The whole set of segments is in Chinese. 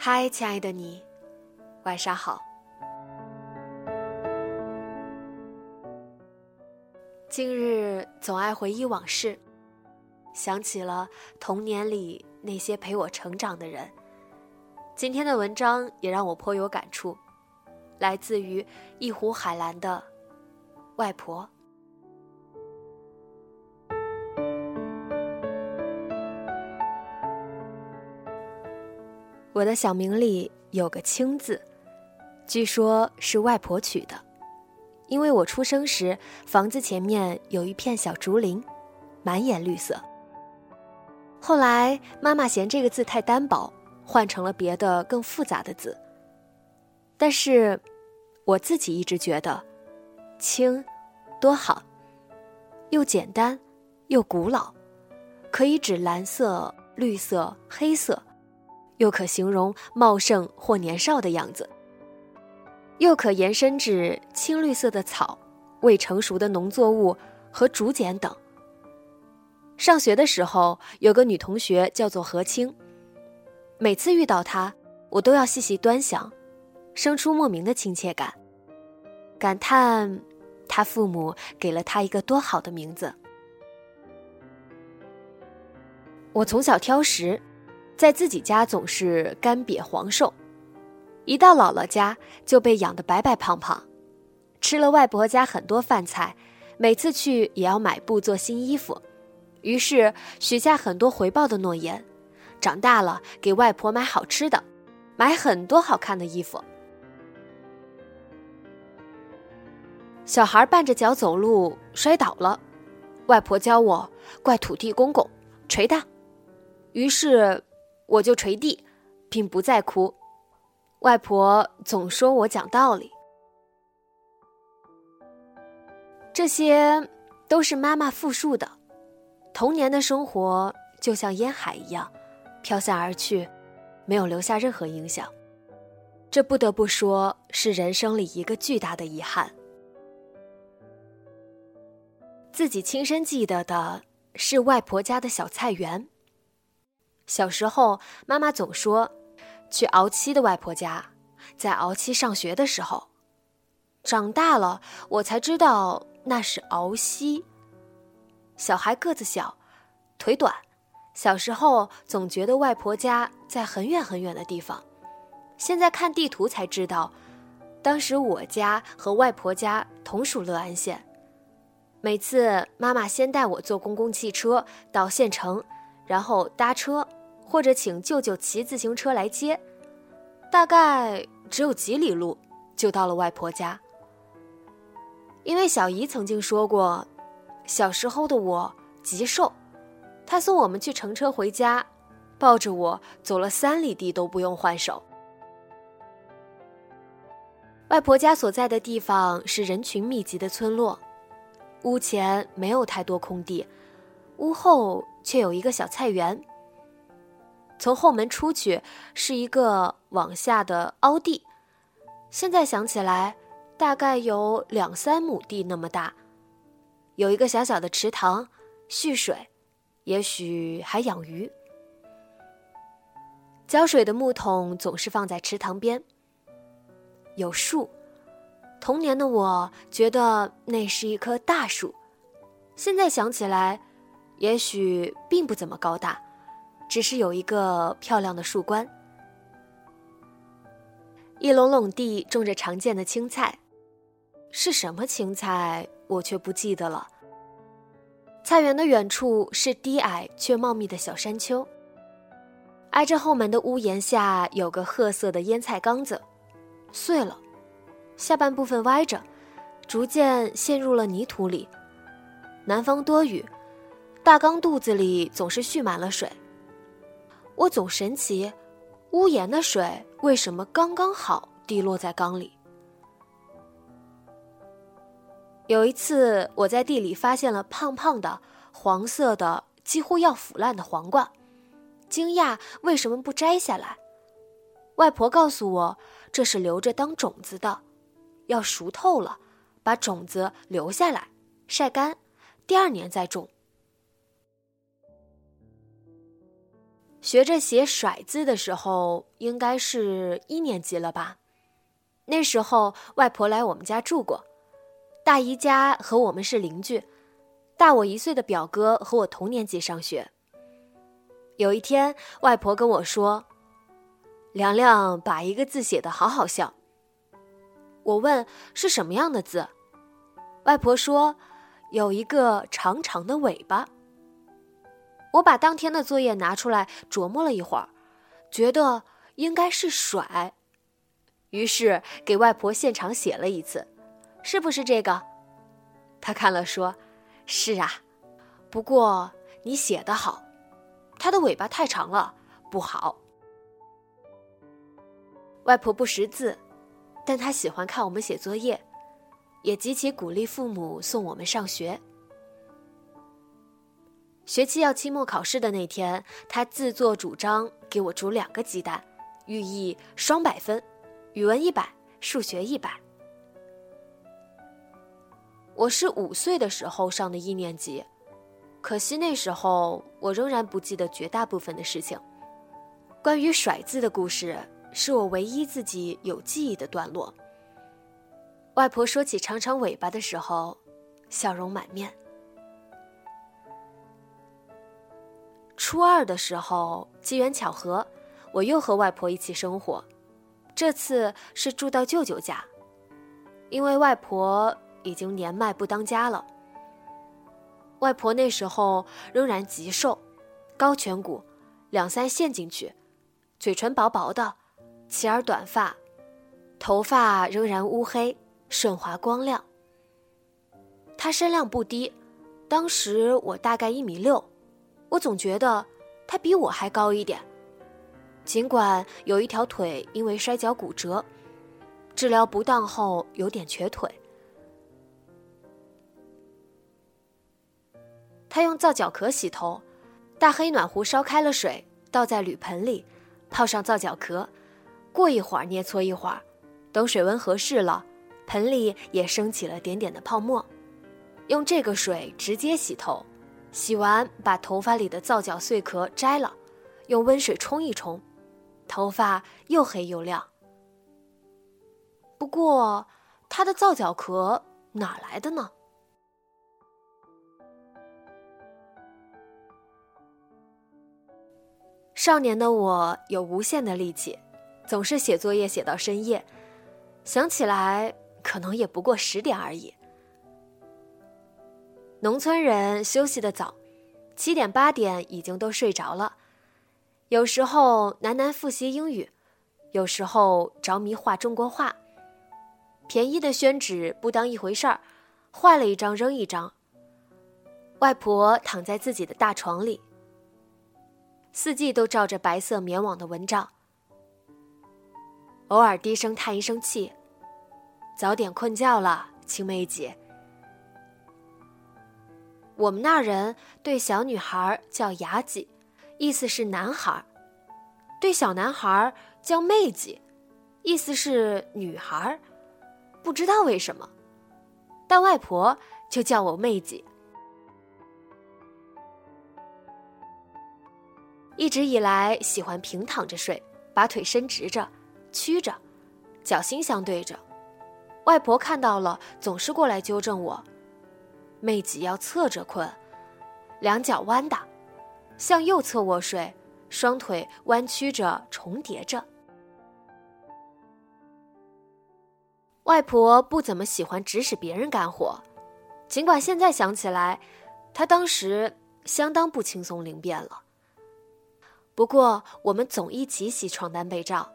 嗨，亲爱的你，晚上好。近日总爱回忆往事，想起了童年里那些陪我成长的人。今天的文章也让我颇有感触，来自于一湖海蓝的外婆。我的小名里有个“青”字，据说是外婆取的，因为我出生时房子前面有一片小竹林，满眼绿色。后来妈妈嫌这个字太单薄，换成了别的更复杂的字。但是，我自己一直觉得“青”多好，又简单，又古老，可以指蓝色、绿色、黑色。又可形容茂盛或年少的样子，又可延伸至青绿色的草、未成熟的农作物和竹简等。上学的时候，有个女同学叫做何青，每次遇到她，我都要细细端详，生出莫名的亲切感，感叹她父母给了她一个多好的名字。我从小挑食。在自己家总是干瘪黄瘦，一到姥姥家就被养得白白胖胖，吃了外婆家很多饭菜，每次去也要买布做新衣服，于是许下很多回报的诺言，长大了给外婆买好吃的，买很多好看的衣服。小孩绊着脚走路摔倒了，外婆教我怪土地公公，捶他，于是。我就捶地，并不再哭。外婆总说我讲道理，这些都是妈妈复述的。童年的生活就像烟海一样，飘散而去，没有留下任何影响。这不得不说是人生里一个巨大的遗憾。自己亲身记得的是外婆家的小菜园。小时候，妈妈总说去熬七的外婆家，在熬七上学的时候。长大了，我才知道那是熬西。小孩个子小，腿短，小时候总觉得外婆家在很远很远的地方。现在看地图才知道，当时我家和外婆家同属乐安县。每次妈妈先带我坐公共汽车到县城，然后搭车。或者请舅舅骑自行车来接，大概只有几里路就到了外婆家。因为小姨曾经说过，小时候的我极瘦，她送我们去乘车回家，抱着我走了三里地都不用换手。外婆家所在的地方是人群密集的村落，屋前没有太多空地，屋后却有一个小菜园。从后门出去是一个往下的凹地，现在想起来，大概有两三亩地那么大，有一个小小的池塘蓄水，也许还养鱼。浇水的木桶总是放在池塘边。有树，童年的我觉得那是一棵大树，现在想起来，也许并不怎么高大，只是有一个漂亮的树冠。一垄垄地种着常见的青菜，是什么青菜我却不记得了。菜园的远处是低矮却茂密的小山丘，挨着后门的屋檐下有个褐色的腌菜缸子，碎了，下半部分歪着，逐渐陷入了泥土里。南方多雨，大缸肚子里总是蓄满了水。我总神奇。屋檐的水为什么刚刚好滴落在缸里？有一次，我在地里发现了胖胖的、黄色的、几乎要腐烂的黄瓜，惊讶为什么不摘下来。外婆告诉我，这是留着当种子的，要熟透了，把种子留下来，晒干，第二年再种。学着写“甩”字的时候，应该是一年级了吧？那时候外婆来我们家住过，大姨家和我们是邻居，大我一岁的表哥和我同年级上学。有一天，外婆跟我说：“凉凉把一个字写得好好笑。”我问是什么样的字，外婆说：“有一个长长的尾巴。”我把当天的作业拿出来琢磨了一会儿，觉得应该是甩，于是给外婆现场写了一次，是不是这个？她看了说：“是啊，不过你写的好，它的尾巴太长了，不好。”外婆不识字，但她喜欢看我们写作业，也极其鼓励父母送我们上学。学期要期末考试的那天，他自作主张给我煮两个鸡蛋，寓意双百分，语文一百，数学一百。我是五岁的时候上的一年级，可惜那时候我仍然不记得绝大部分的事情。关于甩字的故事，是我唯一自己有记忆的段落。外婆说起长长尾巴的时候，笑容满面。初二的时候，机缘巧合，我又和外婆一起生活，这次是住到舅舅家，因为外婆已经年迈不当家了。外婆那时候仍然极瘦，高颧骨，两三陷进去，嘴唇薄薄的，齐耳短发，头发仍然乌黑，顺滑光亮。她身量不低，当时我大概一米六。我总觉得他比我还高一点，尽管有一条腿因为摔跤骨折，治疗不当后有点瘸腿。他用皂角壳洗头，大黑暖壶烧开了水，倒在铝盆里，泡上皂角壳，过一会儿捏搓一会儿，等水温合适了，盆里也升起了点点的泡沫，用这个水直接洗头。洗完，把头发里的皂角碎壳摘了，用温水冲一冲，头发又黑又亮。不过，他的皂角壳哪来的呢？少年的我有无限的力气，总是写作业写到深夜，想起来可能也不过十点而已。农村人休息的早，七点八点已经都睡着了。有时候喃喃复习英语，有时候着迷画中国画。便宜的宣纸不当一回事儿，坏了一张扔一张。外婆躺在自己的大床里，四季都罩着白色棉网的蚊帐，偶尔低声叹一声气：“早点困觉了，青梅姐。”我们那人对小女孩叫雅几，意思是男孩；对小男孩叫妹几，意思是女孩。不知道为什么，但外婆就叫我妹几。一直以来喜欢平躺着睡，把腿伸直着，曲着，脚心相对着。外婆看到了，总是过来纠正我：“妹子要侧着困，两脚弯的，向右侧卧睡，双腿弯曲着重叠着。”外婆不怎么喜欢指使别人干活，尽管现在想起来，她当时相当不轻松灵便了。不过我们总一起洗床单被罩，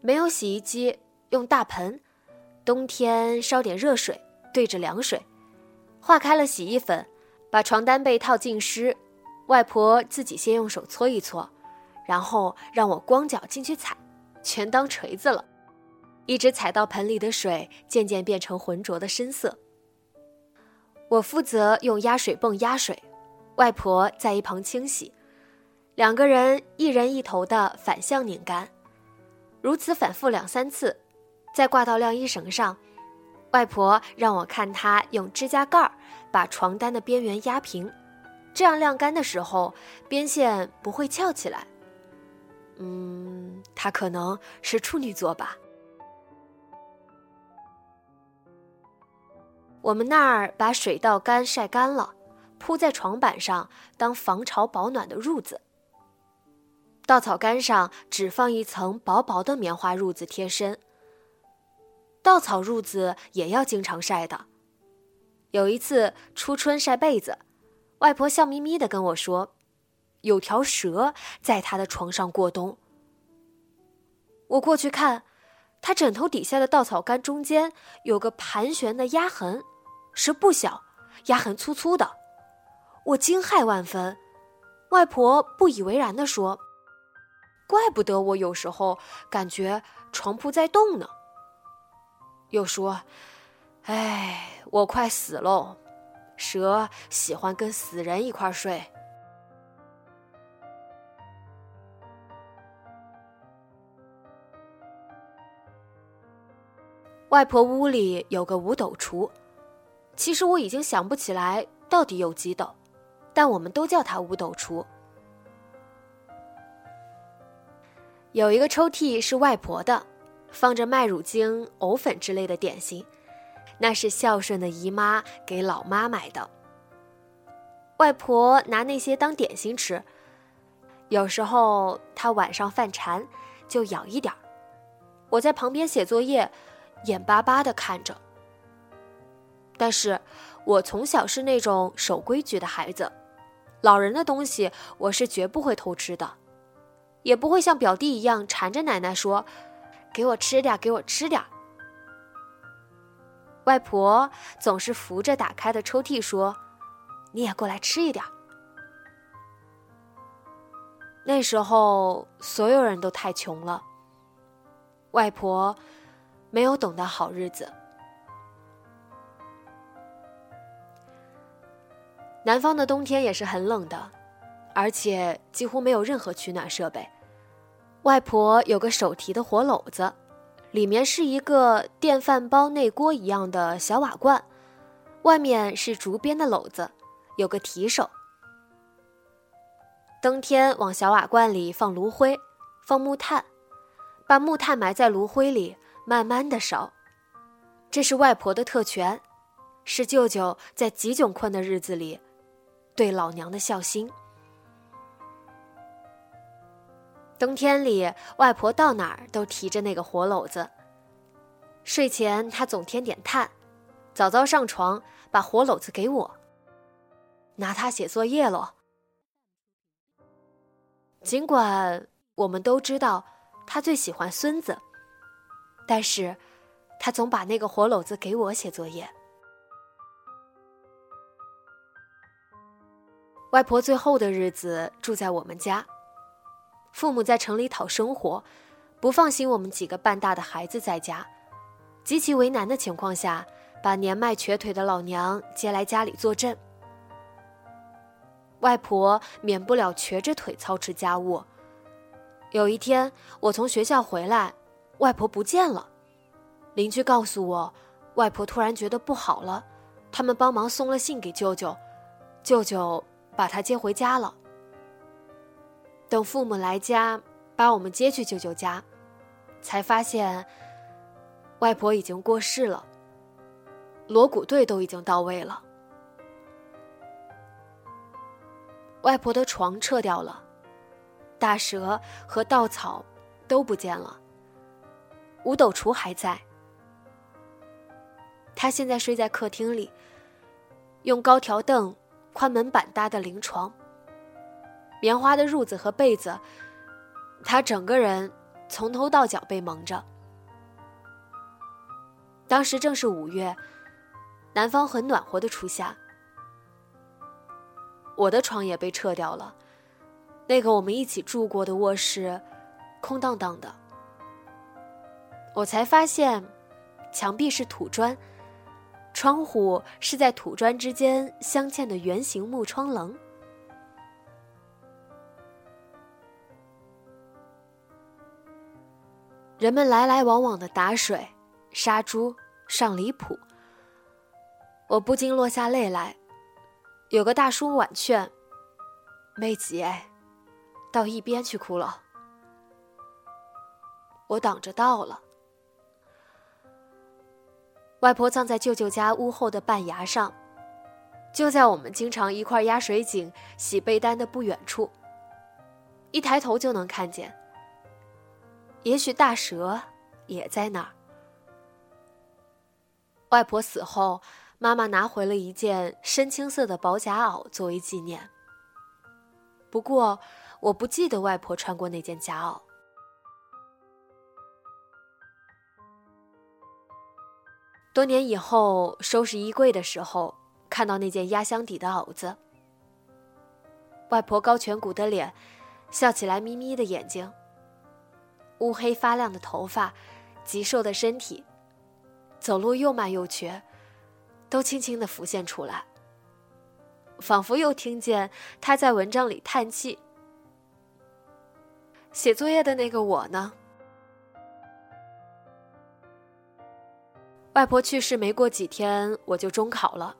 没有洗衣机，用大盆，冬天烧点热水，对着凉水，化开了洗衣粉，把床单被套浸湿，外婆自己先用手搓一搓，然后让我光脚进去踩，全当锤子了。一直踩到盆里的水渐渐变成浑浊的深色。我负责用压水泵压水，外婆在一旁清洗，两个人一人一头的反向拧干，如此反复两三次，再挂到晾衣绳上。外婆让我看她用指甲盖儿把床单的边缘压平，这样晾干的时候边线不会翘起来。嗯，她可能是处女座吧。我们那儿把水稻干晒干了，铺在床板上当防潮保暖的褥子。稻草干上只放一层薄薄的棉花褥子贴身。稻草褥子也要经常晒的。有一次初春晒被子，外婆笑眯眯地跟我说：“有条蛇在她的床上过冬。”我过去看，她枕头底下的稻草杆中间有个盘旋的压痕。蛇不小，压痕粗粗的，我惊骇万分。外婆不以为然地说：“怪不得我有时候感觉床铺在动呢。”又说：“哎，我快死喽，蛇喜欢跟死人一块睡。”外婆屋里有个五斗橱。其实我已经想不起来到底有几斗，但我们都叫它五斗橱。有一个抽屉是外婆的，放着麦乳精、藕粉之类的点心，那是孝顺的姨妈给老妈买的。外婆拿那些当点心吃，有时候她晚上犯馋，就咬一点儿。我在旁边写作业，眼巴巴地看着。但是，我从小是那种守规矩的孩子，老人的东西我是绝不会偷吃的，也不会像表弟一样缠着奶奶说：“给我吃点，给我吃点。”外婆总是扶着打开的抽屉说：“你也过来吃一点。”那时候所有人都太穷了，外婆没有等到好日子。南方的冬天也是很冷的，而且几乎没有任何取暖设备。外婆有个手提的火篓子，里面是一个电饭煲内锅一样的小瓦罐，外面是竹编的篓子，有个提手。冬天往小瓦罐里放炉灰，放木炭，把木炭埋在炉灰里，慢慢的烧。这是外婆的特权，是舅舅在极窘困的日子里。对老娘的孝心。冬天里，外婆到哪儿都提着那个火篓子。睡前，她总添点炭，早早上床，把火篓子给我，拿它写作业喽。尽管我们都知道他最喜欢孙子，但是，他总把那个火篓子给我写作业。外婆最后的日子住在我们家，父母在城里讨生活，不放心我们几个半大的孩子在家，极其为难的情况下，把年迈瘸腿的老娘接来家里坐镇。外婆免不了瘸着腿操持家务。有一天我从学校回来，外婆不见了，邻居告诉我，外婆突然觉得不好了，他们帮忙送了信给舅舅，舅舅。把她接回家了。等父母来家，把我们接去舅舅家，才发现外婆已经过世了，锣鼓队都已经到位了。外婆的床撤掉了，大蛇和稻草都不见了，五斗橱还在。她现在睡在客厅里，用高条凳、宽门板搭的灵床，棉花的褥子和被子，他整个人从头到脚被蒙着。当时正是五月，南方很暖和的初夏。我的床也被撤掉了，那个我们一起住过的卧室，空荡荡的。我才发现，墙壁是土砖，窗户是在土砖之间镶嵌的圆形木窗棱。人们来来往往的打水、杀猪、上离谱，我不禁落下泪来。有个大叔婉劝：“妹姐，到一边去哭了。”我挡着道了。外婆葬在舅舅家屋后的半崖上，就在我们经常一块压水井、洗被单的不远处。一抬头就能看见。也许大蛇也在那儿。外婆死后。妈妈拿回了一件深青色的薄夹袄作为纪念。不过，我不记得外婆穿过那件夹袄。多年以后收拾衣柜的时候，看到那件压箱底的袄子。外婆高颧骨的脸，笑起来眯眯的眼睛，乌黑发亮的头发，极瘦的身体，走路又慢又瘸。都轻轻的浮现出来，仿佛又听见他在文章里叹气。写作业的那个我呢？外婆去世没过几天，我就中考了，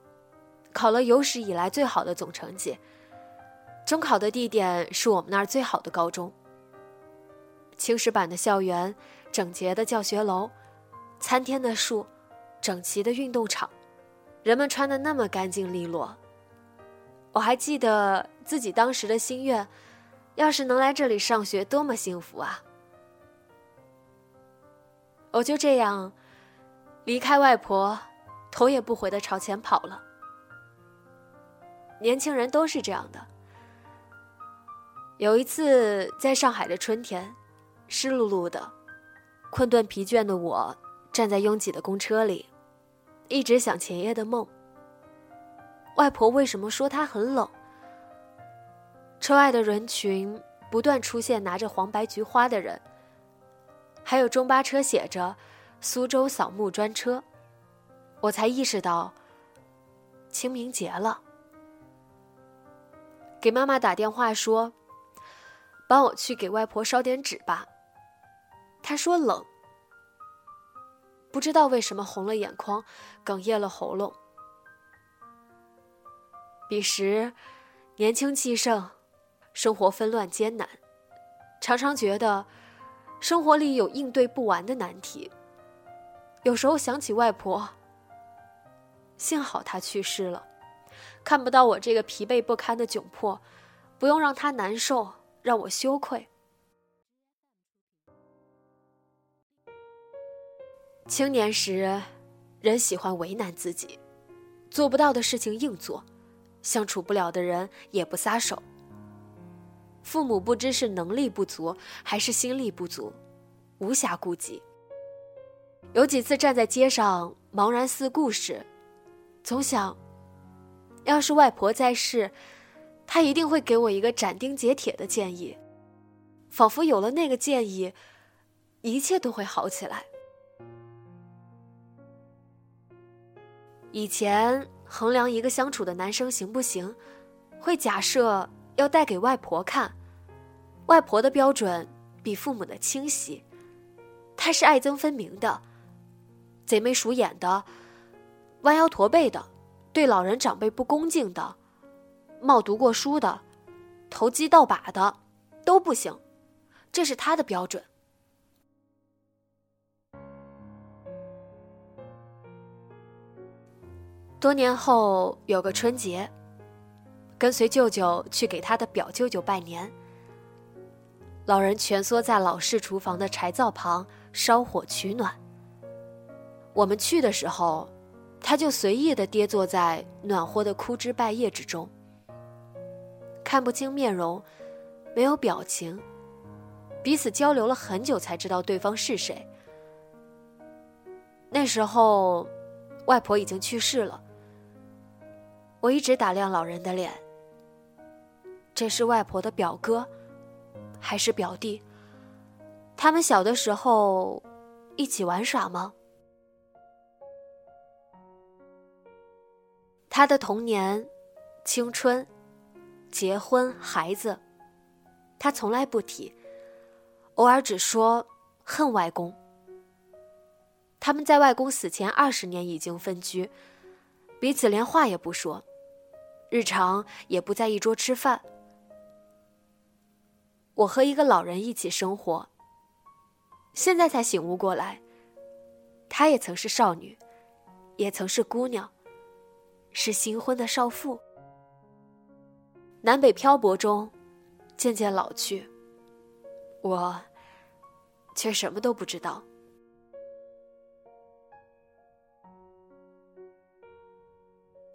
考了有史以来最好的总成绩。中考的地点是我们那儿最好的高中。青石板的校园，整洁的教学楼，参天的树，整齐的运动场。人们穿的那么干净利落，我还记得自己当时的心愿：要是能来这里上学，多么幸福啊！我就这样离开外婆，头也不回的朝前跑了。年轻人都是这样的。有一次在上海的春天，湿漉漉的，困顿疲倦的我站在拥挤的公车里。一直想前夜的梦。外婆为什么说她很冷？车外的人群不断出现拿着黄白菊花的人，还有中巴车写着“苏州扫墓专车”，我才意识到清明节了。给妈妈打电话说：“帮我去给外婆烧点纸吧。”他说冷。不知道为什么红了眼眶，哽咽了喉咙。彼时，年轻气盛，生活纷乱艰难，常常觉得生活里有应对不完的难题。有时候想起外婆，幸好她去世了，看不到我这个疲惫不堪的窘迫，不用让她难受，让我羞愧。青年时，人喜欢为难自己，做不到的事情硬做，相处不了的人也不撒手。父母不知是能力不足还是心力不足，无暇顾及。有几次站在街上茫然四顾时，总想，要是外婆在世，她一定会给我一个斩钉截铁的建议，仿佛有了那个建议，一切都会好起来。以前衡量一个相处的男生行不行，会假设要带给外婆看，外婆的标准比父母的清晰，她是爱憎分明的，贼眉鼠眼的，弯腰驼背的，对老人长辈不恭敬的，冒读过书的，投机倒把的，都不行，这是他的标准。多年后有个春节，跟随舅舅去给他的表舅舅拜年。老人蜷缩在老式厨房的柴灶旁烧火取暖。我们去的时候，他就随意的跌坐在暖和的枯枝败叶之中，看不清面容，没有表情。彼此交流了很久，才知道对方是谁。那时候，外婆已经去世了。我一直打量老人的脸，这是外婆的表哥，还是表弟？他们小的时候一起玩耍吗？他的童年、青春、结婚、孩子，他从来不提。偶尔只说恨外公。他们在外公死前二十年已经分居，彼此连话也不说，日常也不在一桌吃饭。我和一个老人一起生活。现在才醒悟过来，她也曾是少女，也曾是姑娘，是新婚的少妇。南北漂泊中，渐渐老去。我。却什么都不知道。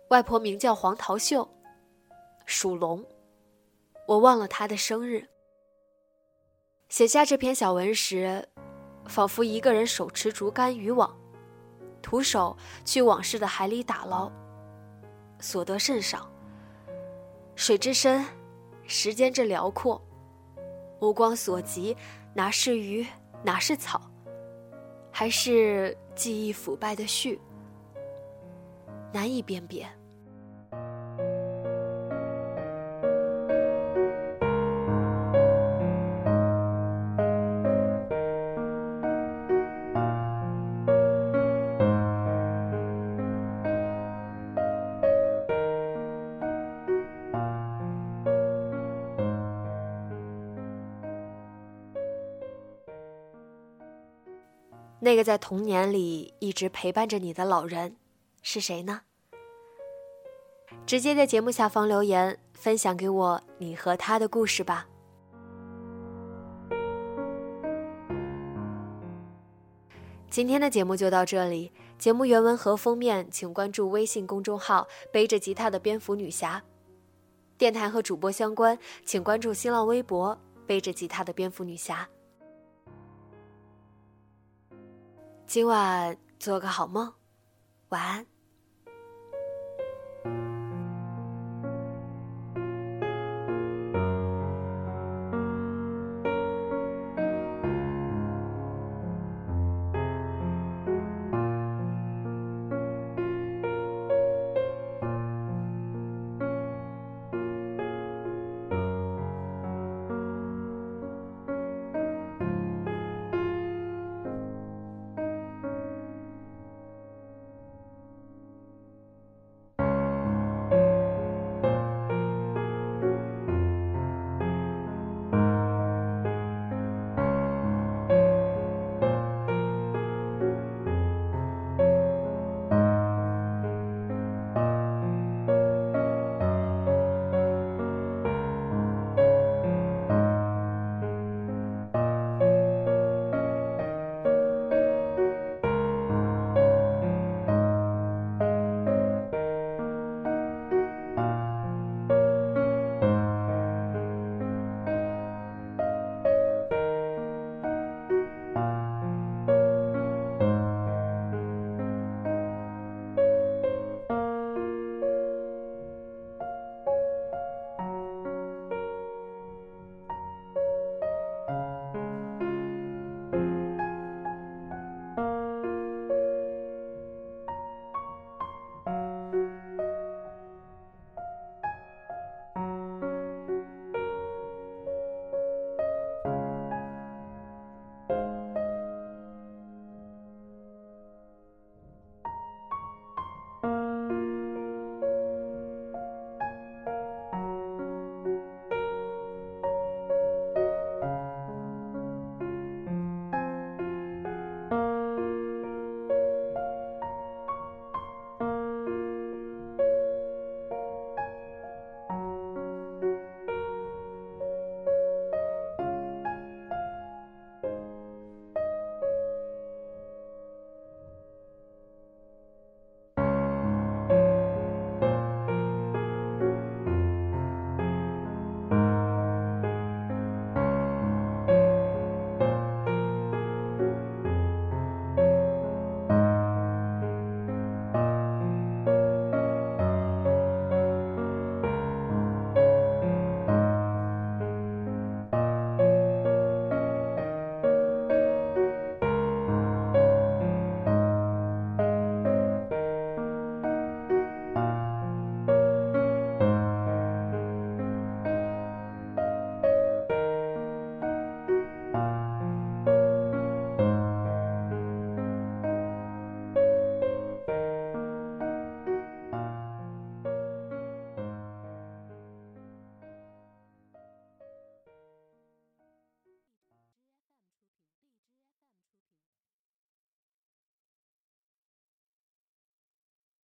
外婆名叫黄桃秀，属龙。我忘了她的生日。写下这篇小文时，仿佛一个人手持竹竿渔网，徒手去往事的海里打捞，所得甚少。水之深，时间之辽阔，目光所及，哪是鱼？哪是草，还是记忆腐败的絮，难以辨别。那个在童年里一直陪伴着你的老人，是谁呢？直接在节目下方留言，分享给我你和他的故事吧。今天的节目就到这里，节目原文和封面请关注微信公众号“背着吉他的蝙蝠女侠”，电台和主播相关，请关注新浪微博“背着吉他的蝙蝠女侠”。今晚做个好梦，晚安。